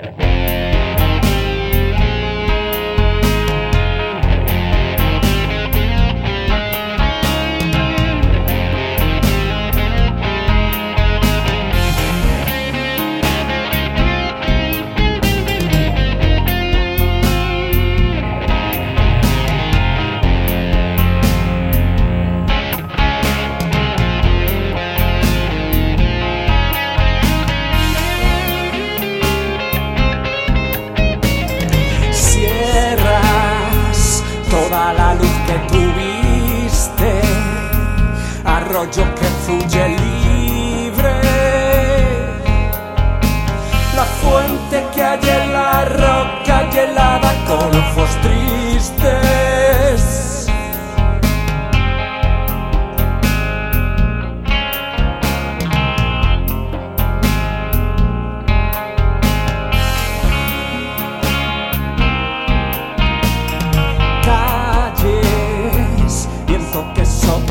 Yeah. Tuviste, arroyo que fluye libre. La fuente que hay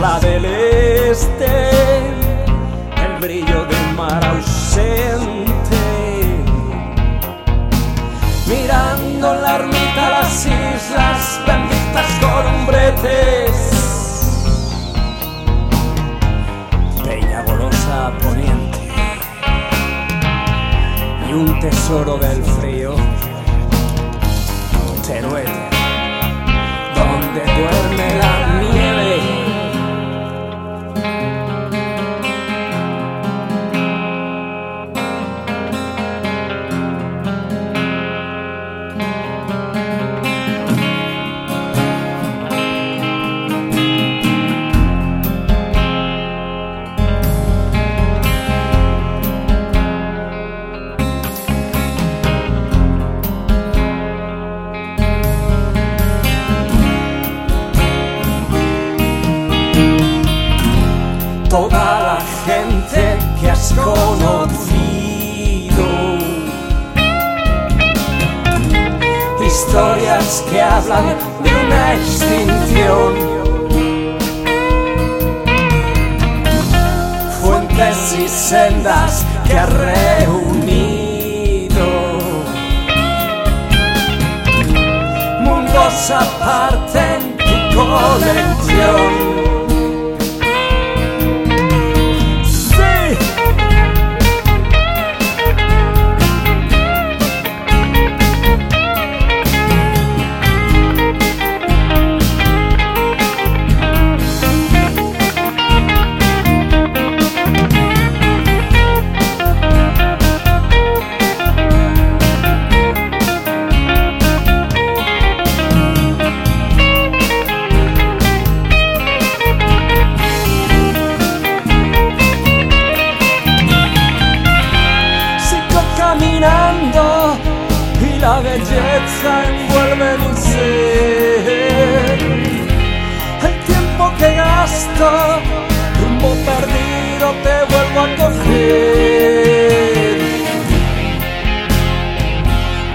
sopla del este, el brillo del mar ausente, mirando la ermita las islas benditas columbretes, Peña Golosa Poniente. Y un tesoro del frío, Teruel Historias que hablan de una extinción. Fuentes y sendas que has reunido. Mundos aparte en tu colección. La belleza envuelve mi ser. El tiempo que gasto, rumbo perdido, te vuelvo a coger.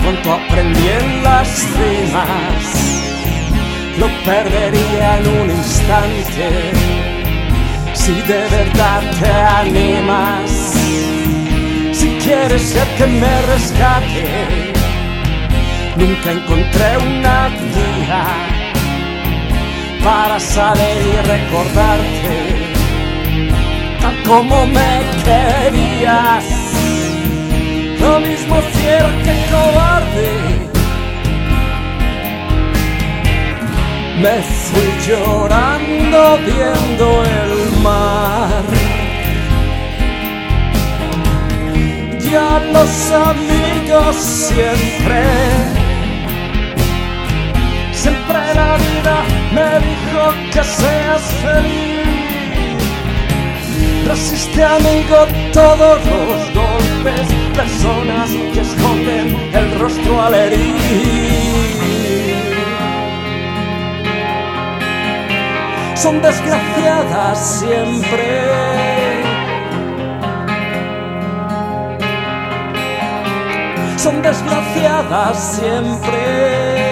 Cuanto aprendí en las cimas, lo perdería en un instante. Si de verdad te animas si quieres ser que me rescate. Nunca encontré una guía para saber y recordarte tal como me querías. Lo mismo fiero que cobarde. Me fui llorando viendo el mar. ya los amigos siempre. Siempre la vida me dijo que seas feliz. Resiste amigo todos los golpes, personas que esconden el rostro al herir. Son desgraciadas siempre. son desgraciadas siempre.